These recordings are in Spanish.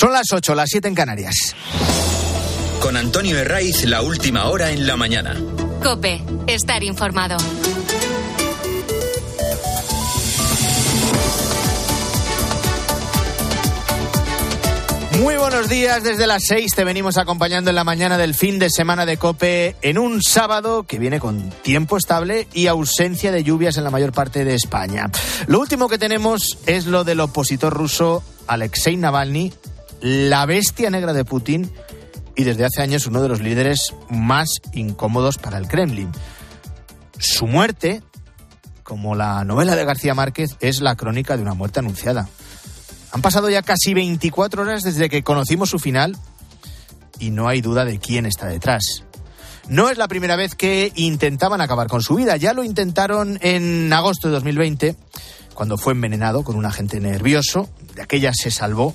Son las 8, las 7 en Canarias. Con Antonio Herraiz, la última hora en la mañana. Cope, estar informado. Muy buenos días, desde las 6 te venimos acompañando en la mañana del fin de semana de Cope en un sábado que viene con tiempo estable y ausencia de lluvias en la mayor parte de España. Lo último que tenemos es lo del opositor ruso Alexei Navalny, la bestia negra de Putin y desde hace años uno de los líderes más incómodos para el Kremlin. Su muerte, como la novela de García Márquez, es la crónica de una muerte anunciada. Han pasado ya casi 24 horas desde que conocimos su final y no hay duda de quién está detrás. No es la primera vez que intentaban acabar con su vida. Ya lo intentaron en agosto de 2020, cuando fue envenenado con un agente nervioso. De aquella se salvó.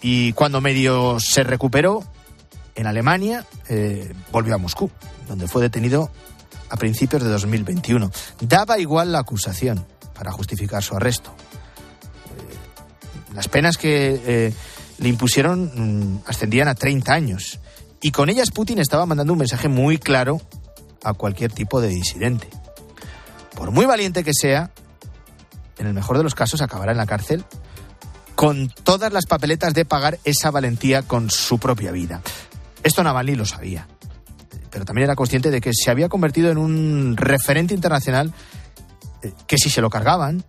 Y cuando medio se recuperó, en Alemania, eh, volvió a Moscú, donde fue detenido a principios de 2021. Daba igual la acusación para justificar su arresto. Las penas que eh, le impusieron mm, ascendían a 30 años. Y con ellas Putin estaba mandando un mensaje muy claro a cualquier tipo de disidente. Por muy valiente que sea, en el mejor de los casos acabará en la cárcel con todas las papeletas de pagar esa valentía con su propia vida. Esto Navalny lo sabía, pero también era consciente de que se había convertido en un referente internacional eh, que si se lo cargaban,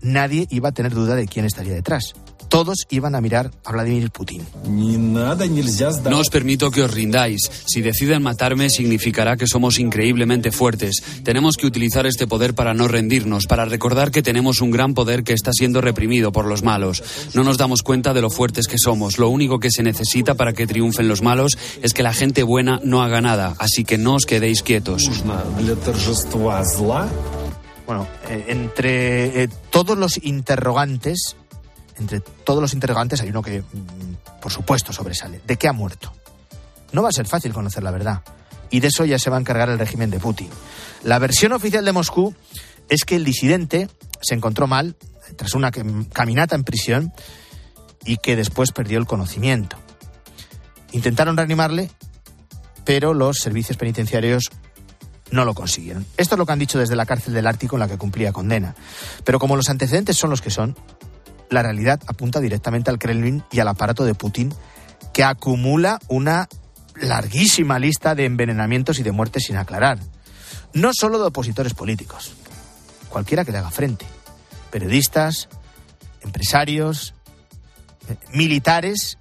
nadie iba a tener duda de quién estaría detrás. Todos iban a mirar a Vladimir Putin. No os permito que os rindáis. Si deciden matarme, significará que somos increíblemente fuertes. Tenemos que utilizar este poder para no rendirnos, para recordar que tenemos un gran poder que está siendo reprimido por los malos. No nos damos cuenta de lo fuertes que somos. Lo único que se necesita para que triunfen los malos es que la gente buena no haga nada. Así que no os quedéis quietos. Bueno, eh, entre eh, todos los interrogantes, entre todos los interrogantes hay uno que, mm, por supuesto, sobresale. ¿De qué ha muerto? No va a ser fácil conocer la verdad. Y de eso ya se va a encargar el régimen de Putin. La versión oficial de Moscú es que el disidente se encontró mal tras una caminata en prisión y que después perdió el conocimiento. Intentaron reanimarle, pero los servicios penitenciarios no lo consiguieron. Esto es lo que han dicho desde la cárcel del Ártico en la que cumplía condena. Pero como los antecedentes son los que son, la realidad apunta directamente al Kremlin y al aparato de Putin, que acumula una larguísima lista de envenenamientos y de muertes sin aclarar. No solo de opositores políticos, cualquiera que le haga frente. Periodistas, empresarios, eh, militares,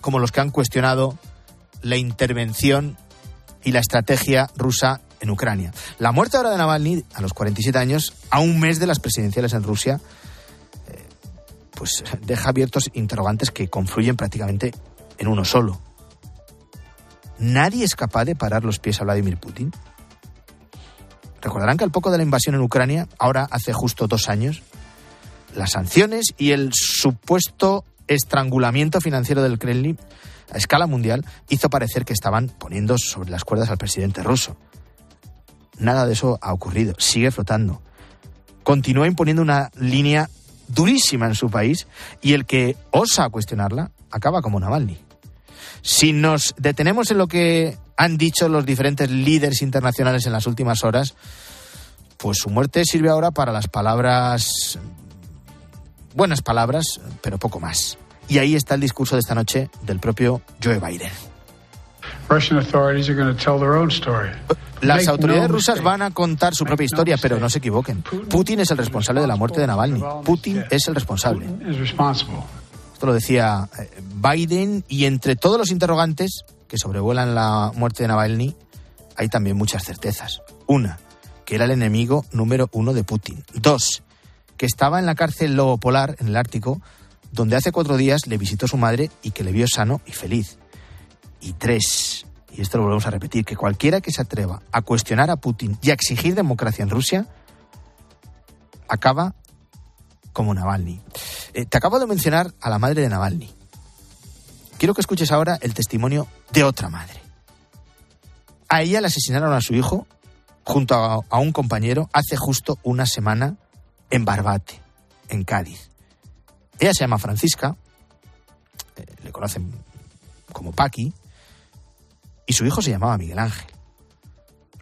como los que han cuestionado la intervención y la estrategia rusa en Ucrania. La muerte ahora de Navalny, a los 47 años, a un mes de las presidenciales en Rusia, pues deja abiertos interrogantes que confluyen prácticamente en uno solo. ¿Nadie es capaz de parar los pies a Vladimir Putin? Recordarán que al poco de la invasión en Ucrania, ahora hace justo dos años, las sanciones y el supuesto estrangulamiento financiero del Kremlin a escala mundial hizo parecer que estaban poniendo sobre las cuerdas al presidente ruso. Nada de eso ha ocurrido. Sigue flotando. Continúa imponiendo una línea durísima en su país y el que osa cuestionarla acaba como Navalny. Si nos detenemos en lo que han dicho los diferentes líderes internacionales en las últimas horas, pues su muerte sirve ahora para las palabras, buenas palabras, pero poco más. Y ahí está el discurso de esta noche del propio Joe Biden. Las autoridades rusas van a contar su propia historia, pero no se equivoquen. Putin es el responsable de la muerte de Navalny. Putin es el responsable. Esto lo decía eh, Biden y entre todos los interrogantes que sobrevuelan la muerte de Navalny hay también muchas certezas. Una, que era el enemigo número uno de Putin. Dos, que estaba en la cárcel Lobo Polar, en el Ártico, donde hace cuatro días le visitó su madre y que le vio sano y feliz. Y tres, y esto lo volvemos a repetir, que cualquiera que se atreva a cuestionar a Putin y a exigir democracia en Rusia, acaba como Navalny. Eh, te acabo de mencionar a la madre de Navalny. Quiero que escuches ahora el testimonio de otra madre. A ella le asesinaron a su hijo junto a, un compañero hace justo una semana en Barbate, en Cádiz. Ella se llama Francisca, conocen como Paqui, y su hijo se llamaba Miguel Ángel.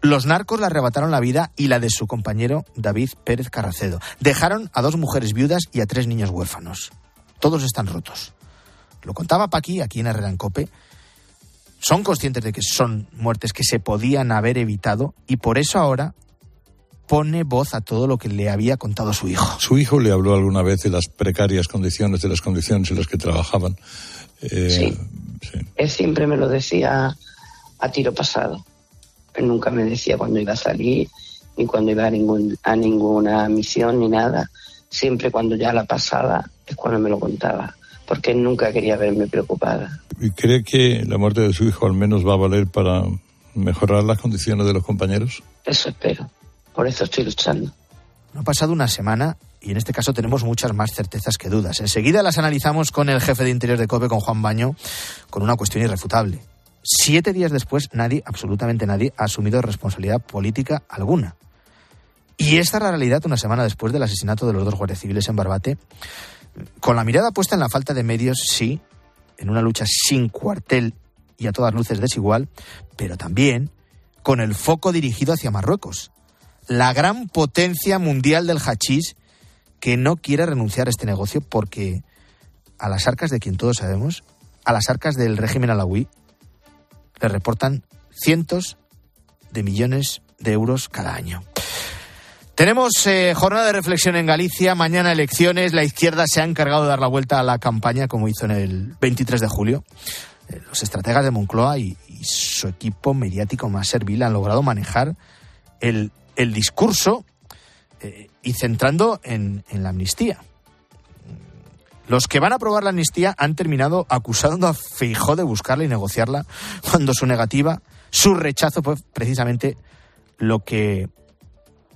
Los narcos le arrebataron la vida y la de su compañero David Pérez Carracedo. Dejaron a dos mujeres viudas y a tres niños huérfanos. Todos están rotos. Lo contaba Paqui aquí en Herrera Cope. Son conscientes de que son muertes que se podían haber evitado y por eso ahora pone voz a todo lo que le había contado su hijo. Su hijo le habló alguna vez de las precarias condiciones, de las condiciones en las que trabajaban. Eh, sí. Él siempre me lo decía a tiro pasado. Él nunca me decía cuando iba a salir, ni cuando iba a, ningún, a ninguna misión, ni nada. Siempre cuando ya la pasaba es cuando me lo contaba, porque él nunca quería verme preocupada. ¿Y cree que la muerte de su hijo al menos va a valer para mejorar las condiciones de los compañeros? Eso espero. Por eso estoy luchando. No ha pasado una semana y en este caso tenemos muchas más certezas que dudas. Enseguida las analizamos con el jefe de Interior de COPE, con Juan Baño, con una cuestión irrefutable. Siete días después, nadie, absolutamente nadie, ha asumido responsabilidad política alguna. Y esta la realidad una semana después del asesinato de los dos guardias civiles en Barbate, con la mirada puesta en la falta de medios, sí, en una lucha sin cuartel y a todas luces desigual, pero también con el foco dirigido hacia Marruecos, la gran potencia mundial del hachís que no quiere renunciar a este negocio porque a las arcas de quien todos sabemos, a las arcas del régimen alawí, le reportan cientos de millones de euros cada año. Tenemos eh, jornada de reflexión en Galicia, mañana elecciones, la izquierda se ha encargado de dar la vuelta a la campaña como hizo en el 23 de julio. Eh, los estrategas de Moncloa y, su equipo mediático más servil han logrado manejar el, discurso eh, y centrando en, en la amnistía. Los que van a aprobar la amnistía han terminado acusando a Feijó de buscarla y negociarla cuando su negativa, su rechazo fue precisamente lo que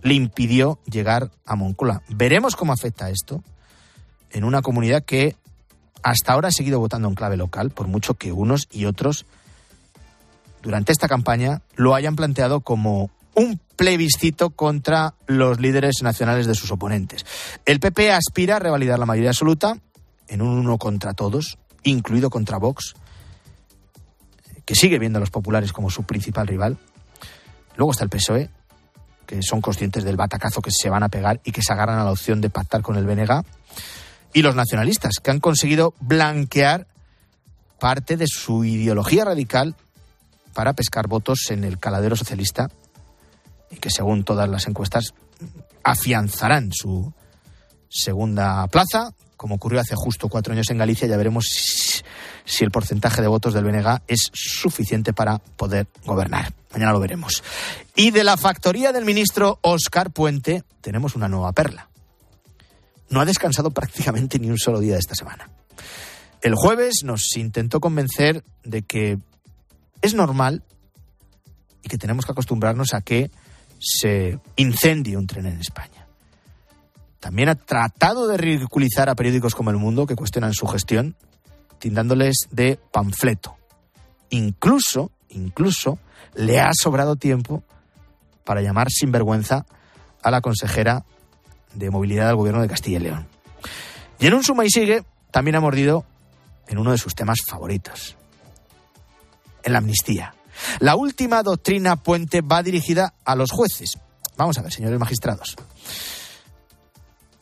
le impidió llegar a Moncloa. Veremos cómo afecta esto en una comunidad que hasta ahora ha seguido votando en clave local, por mucho que unos y otros durante esta campaña lo hayan planteado como un plebiscito contra los líderes nacionales de sus oponentes. El PP aspira a revalidar la mayoría absoluta en un uno contra todos, incluido contra Vox, que sigue viendo a los populares como su principal rival. Luego está el PSOE, que son conscientes del batacazo que se van a pegar y que se agarran a la opción de pactar con el BNG. Y los nacionalistas, que han conseguido blanquear parte de su ideología radical para pescar votos en el caladero socialista y que según todas las encuestas afianzarán su segunda plaza como ocurrió hace justo cuatro años en Galicia, ya veremos si, el porcentaje de votos del BNG es suficiente para poder gobernar. Mañana lo veremos. Y de la factoría del ministro Oscar Puente tenemos una nueva perla. No ha descansado prácticamente ni un solo día de esta semana. El jueves nos intentó convencer de que es normal y que tenemos que acostumbrarnos a que se incendie un tren en España. También ha tratado de ridiculizar a periódicos como El Mundo que cuestionan su gestión, tindándoles de panfleto. Incluso, incluso, le ha sobrado tiempo para llamar sinvergüenza a la consejera de movilidad del gobierno de Castilla y León. Y en un suma y sigue, también ha mordido en uno de sus temas favoritos, en la amnistía. La última doctrina puente va dirigida a los jueces. Vamos a ver, señores magistrados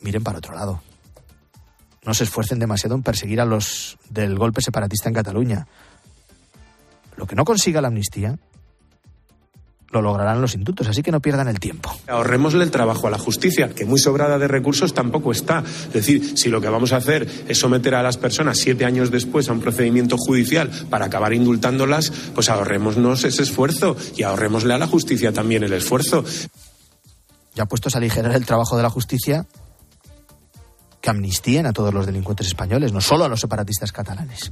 miren para otro lado. No se esfuercen demasiado en perseguir a los del golpe separatista en Cataluña. Lo que no consiga la amnistía lo lograrán los indultos, así que no pierdan el tiempo. Ahorrémosle el trabajo a la justicia, que muy sobrada de recursos tampoco está. Es decir, si lo que vamos a hacer es someter a las personas siete años después a un procedimiento judicial para acabar indultándolas, pues ahorrémonos ese esfuerzo y ahorrémosle a la justicia también el esfuerzo. Ya puestos a aligerar el trabajo de la justicia, que a todos los delincuentes españoles, no solo a los separatistas catalanes.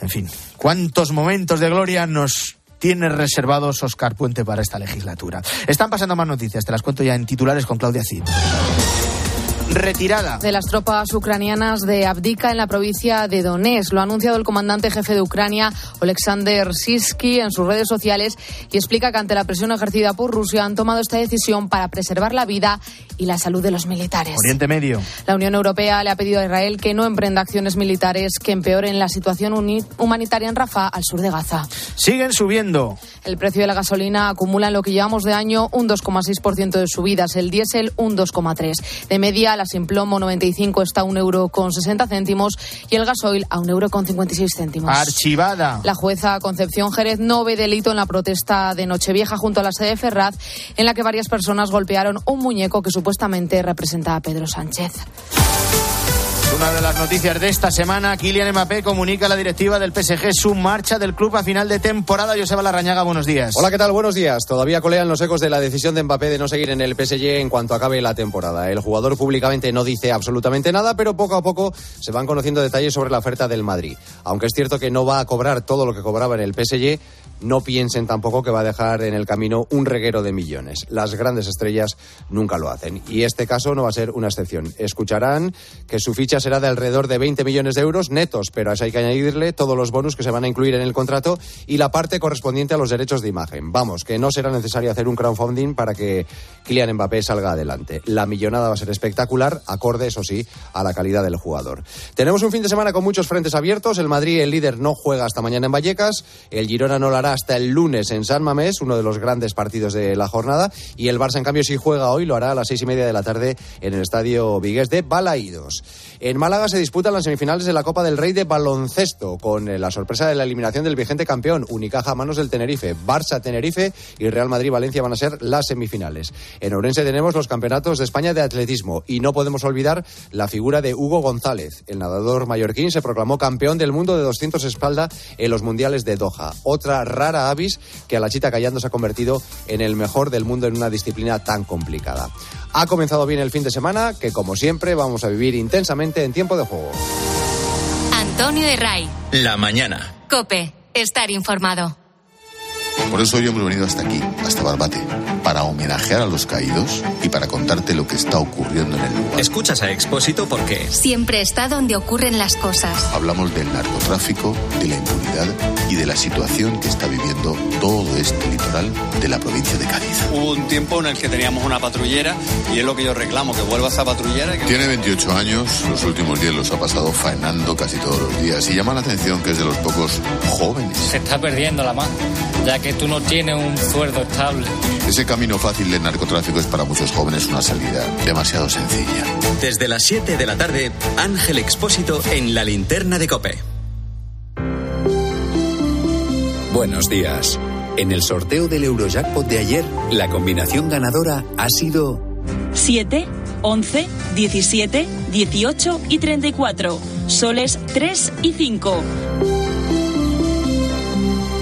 En fin, ¿cuántos momentos de gloria nos tiene reservados Oscar Puente para esta legislatura? Están pasando más noticias, te las cuento ya en titulares con Claudia Cid. Retirada. De las tropas ucranianas de Abdika en la provincia de Donetsk. Lo ha anunciado el comandante jefe de Ucrania, Alexander Siski, en sus redes sociales y explica que ante la presión ejercida por Rusia han tomado esta decisión para preservar la vida y la salud de los militares. Oriente Medio. La Unión Europea le ha pedido a Israel que no emprenda acciones militares que empeoren la situación humanitaria en Rafah, al sur de Gaza. Siguen subiendo. El precio de la gasolina acumula en lo que llevamos de año un 2,6% de subidas, el diésel un 2,3%. De media, la Simplomo 95 está a un euro con 60 céntimos y el gasoil a un euro con 56 céntimos. Archivada. La jueza Concepción Jerez no ve delito en la protesta de Nochevieja junto a la sede de Ferraz, en la que varias personas golpearon un muñeco que supuestamente representaba a Pedro Sánchez. Una de las noticias de esta semana, Kylian Mbappé comunica a la directiva del PSG su marcha del club a final de temporada. Joseba Larrañaga, buenos días. Hola, ¿qué tal? Buenos días. Todavía colean los ecos de la decisión de Mbappé de no seguir en el PSG en cuanto acabe la temporada. El jugador públicamente no dice absolutamente nada, pero poco a poco se van conociendo detalles sobre la oferta del Madrid. Aunque es cierto que no va a cobrar todo lo que cobraba en el PSG, no piensen tampoco que va a dejar en el camino un reguero de millones. Las grandes estrellas nunca lo hacen. Y este caso no va a ser una excepción. Escucharán que su ficha será de alrededor de 20 millones de euros netos, pero a eso hay que añadirle todos los bonus que se van a incluir en el contrato y la parte correspondiente a los derechos de imagen. Vamos, que no será necesario hacer un crowdfunding para que Kylian Mbappé salga adelante. La millonada va a ser espectacular, acorde, eso sí, a la calidad del jugador. Tenemos un fin de semana con muchos frentes abiertos. El Madrid, el líder, no juega hasta mañana en Vallecas. El Girona no lo hará hasta el lunes en San Mamés, uno de los grandes partidos de la jornada. Y el Barça, en cambio, si juega hoy, lo hará a las seis y media de la tarde en el estadio Vigués de Balaídos. En Málaga se disputan las semifinales de la Copa del Rey de baloncesto, con eh, la sorpresa de la eliminación del vigente campeón, Unicaja a manos del Tenerife. Barça, Tenerife y Real Madrid-Valencia van a ser las semifinales. En Orense tenemos los campeonatos de España de atletismo y no podemos olvidar la figura de Hugo González. El nadador mallorquín se proclamó campeón del mundo de 200 espalda en los mundiales de Doha. Otra rara ave que a la chita callando se ha convertido en el mejor del mundo en una disciplina tan complicada. Ha comenzado bien el fin de semana, que como siempre vamos a vivir intensamente en tiempo de juego. Antonio de Ray. La mañana. Cope. Estar informado. Por eso hoy hemos venido hasta aquí, hasta Barbate, para homenajear a los caídos y para contarte lo que está ocurriendo en el lugar. Escuchas a Expósito porque siempre está donde ocurren las cosas. Hablamos del narcotráfico, de la impunidad y de la situación que está viviendo todo este litoral de la provincia de Cádiz. Hubo un tiempo en el que teníamos una patrullera y es lo que yo reclamo, que vuelva esa patrullera. Tiene 28 años, los últimos días los ha pasado faenando casi todos los días y llama la atención que es de los pocos jóvenes. Se está perdiendo la mano, ya que tú no tienes un sueldo estable. Ese camino fácil del narcotráfico es para muchos jóvenes una salida demasiado sencilla. Desde las 7 de la tarde, Ángel Expósito en la linterna de Cope. Buenos días. En el sorteo del Eurojackpot de ayer, la combinación ganadora ha sido 7, 11, 17, 18 y 34. Soles 3 y 5.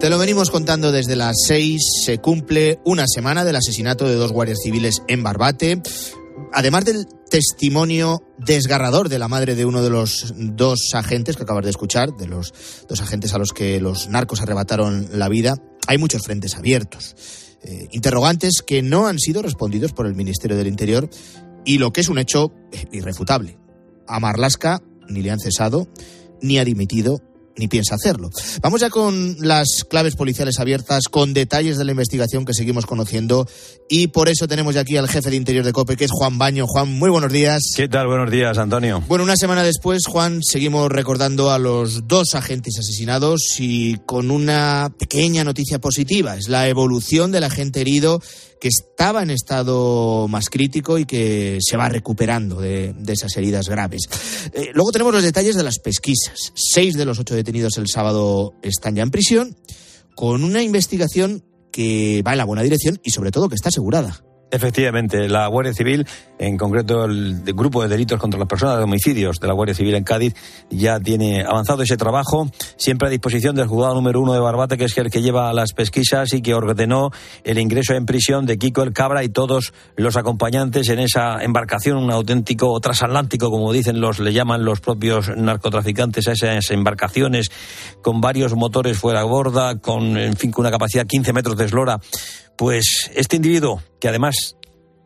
Te lo venimos contando desde las seis. Se cumple una semana del asesinato de dos guardias civiles en Barbate. Además del testimonio desgarrador de la madre de uno de los dos agentes que acabas de escuchar, de los dos agentes a los que los narcos arrebataron la vida, hay muchos frentes abiertos. Eh, interrogantes que no han sido respondidos por el Ministerio del Interior y lo que es un hecho irrefutable. A Marlasca ni le han cesado, ni ha dimitido, ni piensa hacerlo. Vamos ya con las claves policiales abiertas, con detalles de la investigación que seguimos conociendo y por eso tenemos ya aquí al jefe de Interior de COPE, que es Juan Baño. Juan, muy buenos días. ¿Qué tal? Buenos días, Antonio. Bueno, una semana después, Juan, seguimos recordando a los dos agentes asesinados y con una pequeña noticia positiva. Es la evolución del agente herido que estaba en estado más crítico y que se va recuperando de, esas heridas graves. Eh, luego tenemos los detalles de las pesquisas. Seis de los ocho detenidos el sábado están ya en prisión, con una investigación que va en la buena dirección y sobre todo que está asegurada. Efectivamente, la Guardia Civil, en concreto el grupo de delitos contra las personas de homicidios de la Guardia Civil en Cádiz, ya tiene avanzado ese trabajo, siempre a disposición del juzgado número uno de Barbate, que es el que lleva las pesquisas y que ordenó el ingreso en prisión de Kiko el Cabra y todos los acompañantes en esa embarcación, un auténtico transatlántico, como dicen los, le llaman los propios narcotraficantes a esas embarcaciones con varios motores fuera borda, con, en fin, con una capacidad de 15 metros de eslora pues este individuo, que además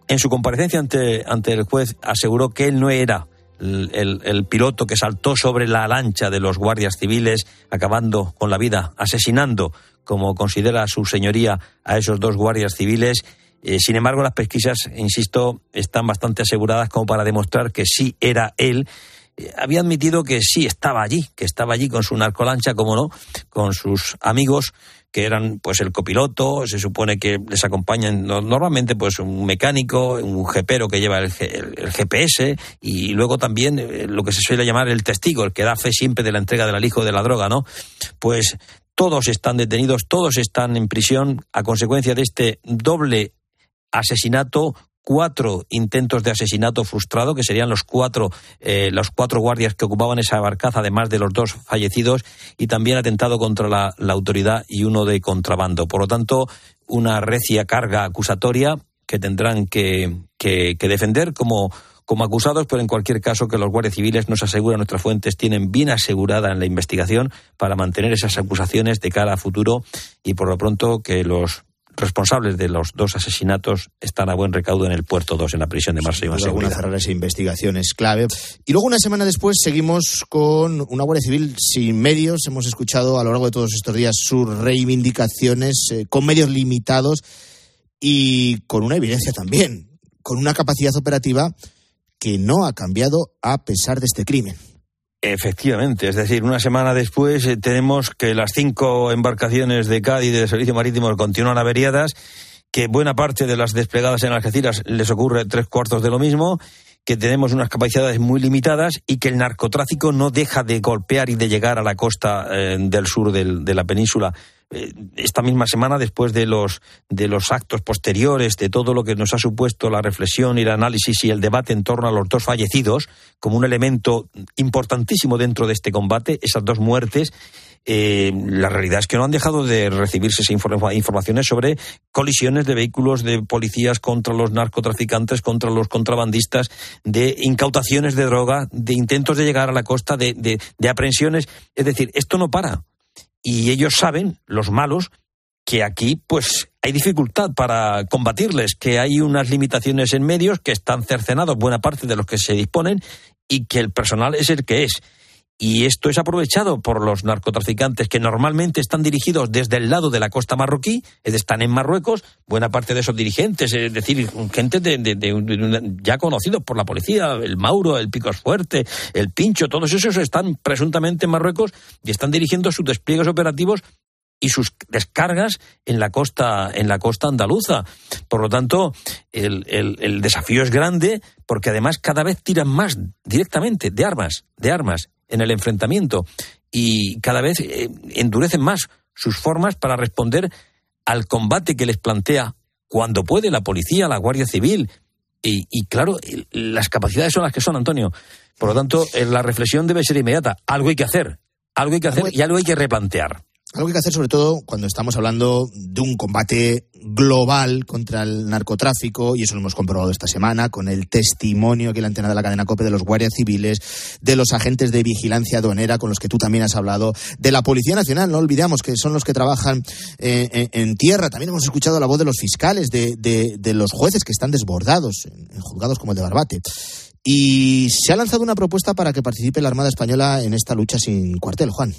en su comparecencia ante, ante el juez aseguró que él no era el, el, piloto que saltó sobre la lancha de los guardias civiles, acabando con la vida, asesinando, como considera su señoría, a esos dos guardias civiles. Eh, sin embargo, las pesquisas, insisto, están bastante aseguradas como para demostrar que sí era él. Eh, había admitido que sí estaba allí, que estaba allí con su narcolancha, como no, con sus amigos, que eran pues el copiloto, se supone que les acompañan normalmente pues un mecánico, un jepero que lleva el, GPS y luego también eh, lo que se suele llamar el testigo, el que da fe siempre de la entrega del alijo de la droga, ¿no? Pues todos están detenidos, todos están en prisión a consecuencia de este doble asesinato cuatro intentos de asesinato frustrado, que serían los cuatro, eh, los cuatro guardias que ocupaban esa barcaza, además de los dos fallecidos, y también atentado contra la, autoridad y uno de contrabando. Por lo tanto, una recia carga acusatoria que tendrán que, que, defender como, como acusados, pero en cualquier caso que los guardias civiles, nos aseguran nuestras fuentes, tienen bien asegurada en la investigación para mantener esas acusaciones de cara a futuro y por lo pronto que los responsables de los dos asesinatos están a buen recaudo en el puerto 2, en la prisión de Marsella. Sí, alguna cerrar esa investigación es clave. Y luego una semana después seguimos con una Guardia Civil sin medios. Hemos escuchado a lo largo de todos estos días sus reivindicaciones eh, con medios limitados y con una evidencia también, con una capacidad operativa que no ha cambiado a pesar de este crimen. Efectivamente, es decir, una semana después eh, tenemos que las cinco embarcaciones de Cádiz del Servicio Marítimo continúan averiadas, que buena parte de las desplegadas en Algeciras les ocurre tres cuartos de lo mismo, que tenemos unas capacidades muy limitadas y que el narcotráfico no deja de golpear y de llegar a la costa eh, del sur de la península. Eh, esta misma semana, después de los, de los actos posteriores, de todo lo que nos ha supuesto la reflexión y el análisis y el debate en torno a los dos fallecidos, como un elemento importantísimo dentro de este combate, esas dos muertes, eh, la realidad es que no han dejado de recibirse informaciones sobre colisiones de vehículos de policías contra los narcotraficantes, contra los contrabandistas, de incautaciones de droga, de intentos de llegar a la costa, de, de aprehensiones. Es decir, esto no para y ellos saben, los malos, que aquí pues hay dificultad para combatirles, que hay unas limitaciones en medios, que están cercenados buena parte de los que se disponen y que el personal es el que es. Y esto es aprovechado por los narcotraficantes que normalmente están dirigidos desde el lado de la costa marroquí, están en Marruecos, buena parte de esos dirigentes, es decir, gente de, ya conocidos por la policía, el Mauro, el Picos Fuerte, el Pincho, todos esos están presuntamente en Marruecos y están dirigiendo sus despliegues operativos y sus descargas en la costa en la costa andaluza. Por lo tanto, el, el desafío es grande porque además cada vez tiran más directamente de armas, de armas en el enfrentamiento y cada vez eh, endurecen más sus formas para responder al combate que les plantea cuando puede la policía, la Guardia Civil. Y, claro, las capacidades son las que son, Antonio. Por lo tanto, eh, la reflexión debe ser inmediata. Algo hay que hacer. Algo hay que hacer y algo hay que replantear. Algo hay que hacer sobre todo cuando estamos hablando de un combate global contra el narcotráfico, y eso lo hemos comprobado esta semana con el testimonio que la antena de la cadena COPE de los guardias civiles, de los agentes de vigilancia aduanera con los que tú también has hablado, de la Policía Nacional, no olvidamos que son los que trabajan eh, en, tierra. También hemos escuchado la voz de los fiscales, de, de los jueces que están desbordados en juzgados como el de Barbate. Y se ha lanzado una propuesta para que participe la Armada Española en esta lucha sin cuartel, Juan.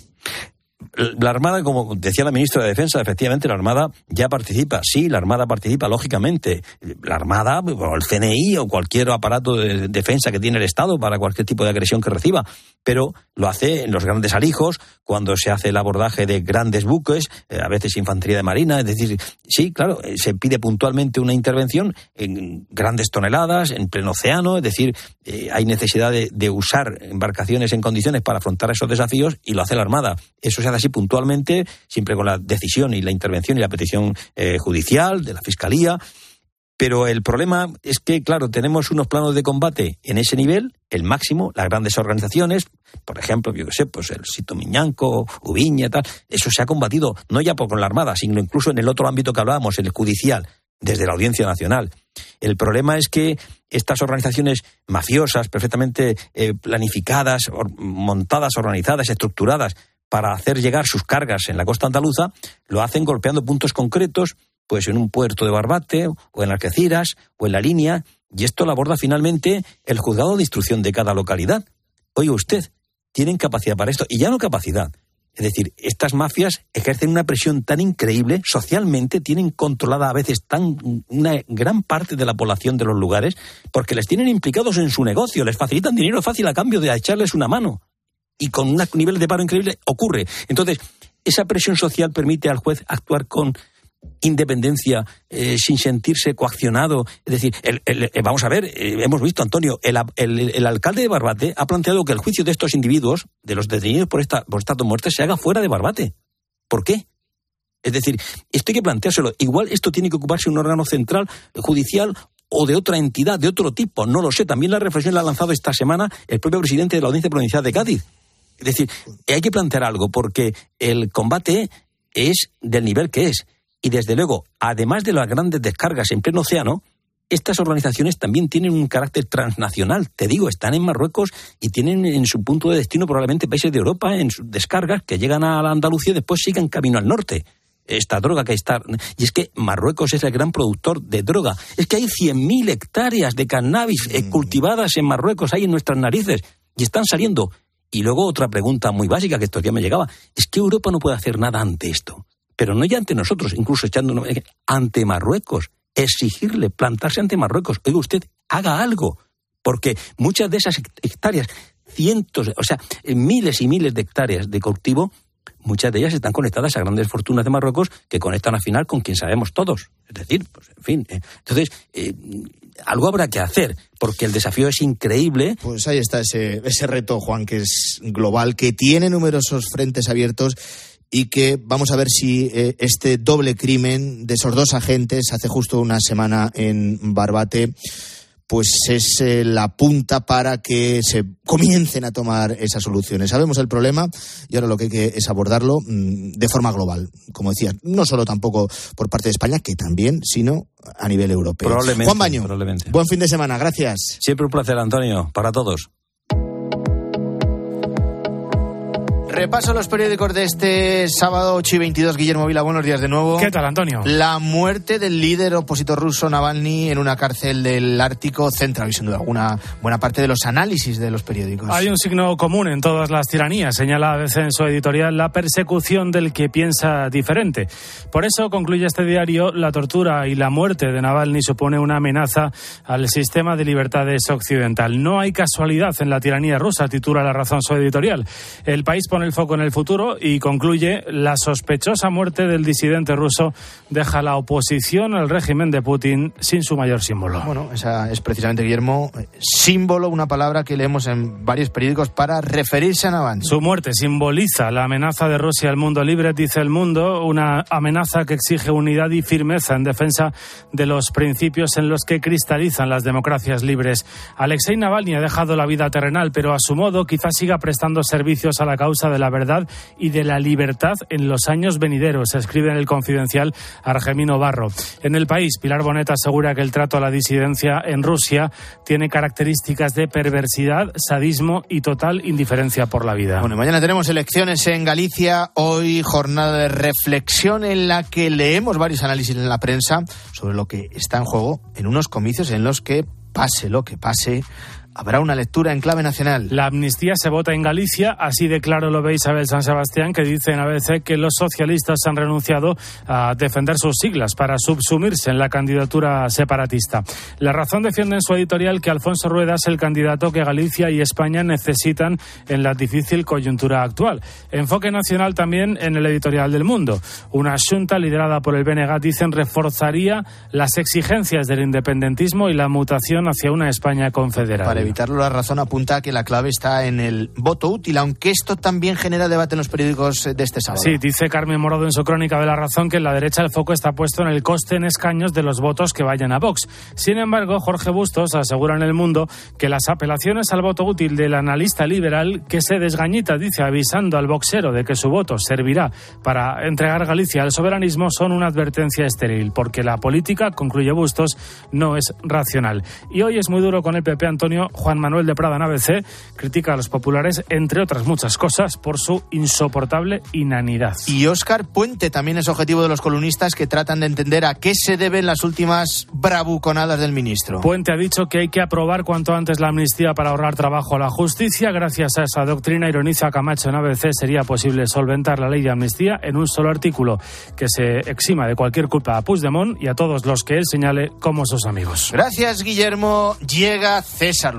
La Armada, como decía la ministra de Defensa, efectivamente la Armada ya participa. Sí, la Armada participa, lógicamente. La Armada, o el CNI o cualquier aparato de defensa que tiene el Estado para cualquier tipo de agresión que reciba. Pero lo hace en los grandes alijos, cuando se hace el abordaje de grandes buques, eh, a veces infantería de marina. Es decir, sí, claro, eh, se pide puntualmente una intervención en grandes toneladas, en pleno océano. Es decir, eh, hay necesidad de, de usar embarcaciones en condiciones para afrontar esos desafíos y lo hace la Armada. Eso se hace puntualmente, siempre con la decisión y la intervención y la petición eh, judicial de la Fiscalía. Pero el problema es que, claro, tenemos unos planos de combate en ese nivel, el máximo, las grandes organizaciones, por ejemplo, yo que sé, pues el Sito Miñanco, Ubiña, tal, eso se ha combatido no ya por con la Armada, sino incluso en el otro ámbito que hablábamos, el judicial, desde la Audiencia Nacional. El problema es que estas organizaciones mafiosas, perfectamente eh, planificadas, montadas, organizadas, estructuradas, para hacer llegar sus cargas en la costa andaluza, lo hacen golpeando puntos concretos, pues en un puerto de Barbate, o en Algeciras, o en la línea, y esto lo aborda finalmente el juzgado de instrucción de cada localidad. Oiga usted, tienen capacidad para esto, y ya no capacidad. Es decir, estas mafias ejercen una presión tan increíble, socialmente tienen controlada a veces tan una gran parte de la población de los lugares, porque les tienen implicados en su negocio, les facilitan dinero fácil a cambio de echarles una mano y con un nivel de paro increíble ocurre. Entonces, esa presión social permite al juez actuar con independencia, eh, sin sentirse coaccionado. Es decir, eh, vamos a ver, eh, hemos visto, Antonio, el, el, alcalde de Barbate ha planteado que el juicio de estos individuos, de los detenidos por, esta, por esta muerte, se haga fuera de Barbate. ¿Por qué? Es decir, esto hay que planteárselo. Igual esto tiene que ocuparse un órgano central, judicial o de otra entidad, de otro tipo. No lo sé. También la reflexión la ha lanzado esta semana el propio presidente de la Audiencia Provincial de Cádiz. Es decir, hay que plantear algo porque el combate es del nivel que es. Y desde luego, además de las grandes descargas en pleno océano, estas organizaciones también tienen un carácter transnacional. Te digo, están en Marruecos y tienen en su punto de destino probablemente países de Europa en sus descargas que llegan a la Andalucía y después siguen camino al norte. Esta droga que está. Y es que Marruecos es el gran productor de droga. Es que hay 100.000 hectáreas de cannabis eh, mm. cultivadas en Marruecos, ahí en nuestras narices, y están saliendo y luego otra pregunta muy básica que estos días me llegaba, es que Europa no puede hacer nada ante esto, pero no ya ante nosotros, incluso echando ante Marruecos, exigirle plantarse ante Marruecos, oiga usted, haga algo, porque muchas de esas hectáreas, cientos, o sea, miles y miles de hectáreas de cultivo, muchas de ellas están conectadas a grandes fortunas de Marruecos que conectan al final con quien sabemos todos. Es decir, pues, en fin. Eh, entonces, eh, algo habrá que hacer, porque el desafío es increíble. Pues ahí está ese, ese reto, Juan, que es global, que tiene numerosos frentes abiertos y que vamos a ver si eh, este doble crimen de esos dos agentes hace justo una semana en Barbate pues es eh, la punta para que se comiencen a tomar esas soluciones. Sabemos el problema y ahora lo que hay que es abordarlo mm, de forma global, como decía, no solo tampoco por parte de España, que también, sino a nivel europeo. Juan Baño, buen fin de semana, gracias. Siempre un placer, Antonio, para todos. Repaso los periódicos de este sábado 8 y 22. Guillermo Vila, buenos días de nuevo. ¿Qué tal, Antonio? La muerte del líder opositor ruso Navalny en una cárcel del Ártico centra, sin duda alguna, buena parte de los análisis de los periódicos. Hay un signo común en todas las tiranías, señala a veces en su editorial, la persecución del que piensa diferente. Por eso, concluye este diario, la tortura y la muerte de Navalny supone una amenaza al sistema de libertades occidental. No hay casualidad en la tiranía rusa, titula la razón su editorial. El país pone el foco en el futuro y concluye la sospechosa muerte del disidente ruso deja la oposición al régimen de Putin sin su mayor símbolo. Bueno, esa es precisamente, Guillermo, símbolo, una palabra que leemos en varios periódicos para referirse a Navalny. Su muerte simboliza la amenaza de Rusia al mundo libre, dice el mundo, una amenaza que exige unidad y firmeza en defensa de los principios en los que cristalizan las democracias libres. Alexei Navalny ha dejado la vida terrenal, pero a su modo quizás siga prestando servicios a la causa de la verdad y de la libertad en los años venideros, escribe en el confidencial Argemino Barro. En el país, Pilar Bonet asegura que el trato a la disidencia en Rusia tiene características de perversidad, sadismo y total indiferencia por la vida. Bueno, mañana tenemos elecciones en Galicia, hoy jornada de reflexión en la que leemos varios análisis en la prensa sobre lo que está en juego en unos comicios en los que pase lo que pase, habrá una lectura en clave nacional. La amnistía se vota en Galicia, así de claro lo ve Isabel San Sebastián, que dice en ABC que los socialistas han renunciado a defender sus siglas para subsumirse en la candidatura separatista. La razón defiende en su editorial que Alfonso Rueda es el candidato que Galicia y España necesitan en la difícil coyuntura actual. Enfoque nacional también en el editorial del Mundo. Una junta liderada por el BNG, dicen, reforzaría las exigencias del independentismo y la mutación hacia una España confederada. Para evitarlo, la razón apunta a que la clave está en el voto útil, aunque esto también genera debate en los periódicos de este sábado. Sí, dice Carmen Morado en su crónica de la razón que en la derecha el foco está puesto en el coste en escaños de los votos que vayan a Vox. Sin embargo, Jorge Bustos asegura en El Mundo que las apelaciones al voto útil del analista liberal que se desgañita, dice, avisando al boxero de que su voto servirá para entregar Galicia al soberanismo, son una advertencia estéril, porque la política, concluye Bustos, no es racional. Y hoy es muy duro con el PP Antonio Juan Manuel de Prada en ABC, critica a los populares, entre otras muchas cosas, por su insoportable inanidad. Y Óscar Puente también es objetivo de los columnistas que tratan de entender a qué se deben las últimas bravuconadas del ministro. Puente ha dicho que hay que aprobar cuanto antes la amnistía para ahorrar trabajo a la justicia. Gracias a esa doctrina, ironiza Camacho en ABC, sería posible solventar la ley de amnistía en un solo artículo que se exima de cualquier culpa a Puigdemont y a todos los que él señale como sus amigos. Gracias, Guillermo. Llega César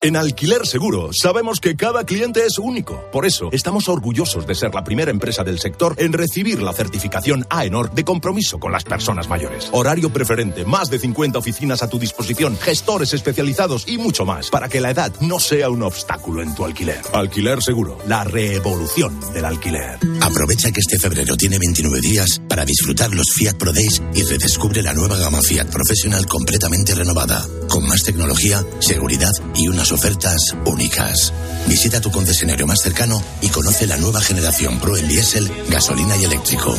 En Alquiler Seguro sabemos que cada cliente es único. Por eso estamos orgullosos de ser la primera empresa del sector en recibir la certificación AENOR de compromiso con las personas mayores. Horario preferente, más de 50 oficinas a tu disposición, gestores especializados y mucho más para que la edad no sea un obstáculo en tu alquiler. Alquiler Seguro, la revolución del alquiler. Aprovecha que este febrero tiene 29 días para disfrutar los Fiat Pro Days y redescubre la nueva gama Fiat Professional completamente renovada, con más tecnología, seguridad y ofertas únicas. Visita tu concesionario más cercano y conoce la nueva generación Pro en diésel, gasolina y eléctrico.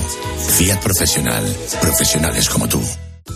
Fiat Profesional. Profesionales como tú.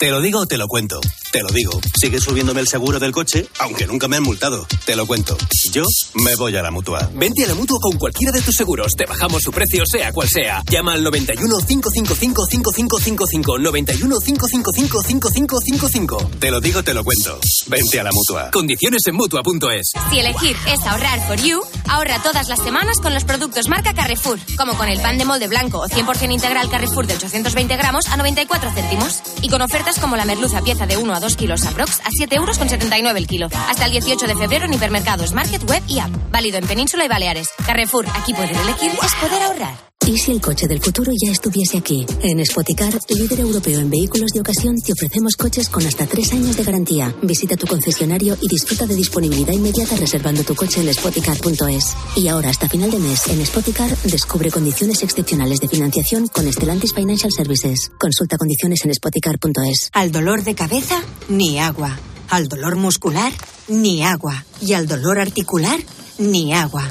Te lo digo o te lo cuento. Te lo digo. Sigue subiéndome el seguro del coche, aunque nunca me han multado. Te lo cuento. Yo me voy a la mutua. Vente a la mutua con cualquiera de tus seguros. Te bajamos su precio, sea cual sea. Llama al 91 555 5555. 91 555 5555. Te lo digo, te lo cuento. Vente a la mutua. Condiciones en mutua.es. Si elegir es ahorrar for you, ahorra todas las semanas con los productos marca Carrefour. Como con el pan de molde blanco o 100% integral Carrefour de 820 gramos a 94 céntimos. Y con ofertas como la merluza pieza de 1 a 2 kilos aprox a 7 euros con 79 el kilo. Hasta el 18 de febrero en hipermercados, market, web y app. Válido en Península y Baleares. Carrefour, aquí poder elegir es poder ahorrar. ¿Y si el coche del futuro ya estuviese aquí? En Spoticar, líder europeo en vehículos de ocasión, te ofrecemos coches con hasta tres años de garantía. Visita tu concesionario y disfruta de disponibilidad inmediata reservando tu coche en spoticar.es. Y ahora, hasta final de mes, en Spoticar, descubre condiciones excepcionales de financiación con Stellantis Financial Services. Consulta condiciones en spoticar.es. Al dolor de cabeza, ni agua. Al dolor muscular, ni agua. Y al dolor articular, ni agua.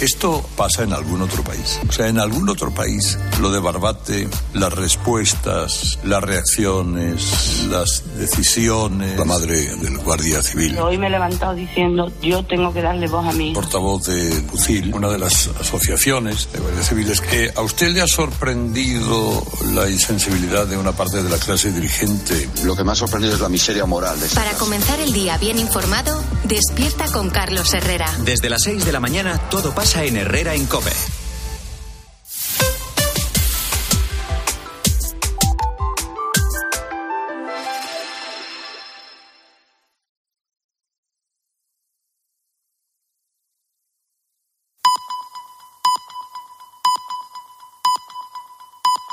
Esto pasa en algún otro país. O sea, en algún otro país, lo de Barbate, las respuestas, las reacciones, las decisiones. La madre del Guardia Civil. Hoy me he levantado diciendo, yo tengo que darle voz a mí. Portavoz de UCIL, una de las asociaciones de Guardia Civiles, que a usted le ha sorprendido la insensibilidad de una parte de la clase dirigente. Lo que me ha sorprendido es la miseria moral de Para comenzar el día bien informado, despierta con Carlos Herrera. Desde las 6 de la mañana todo pasa en Herrera en Cope.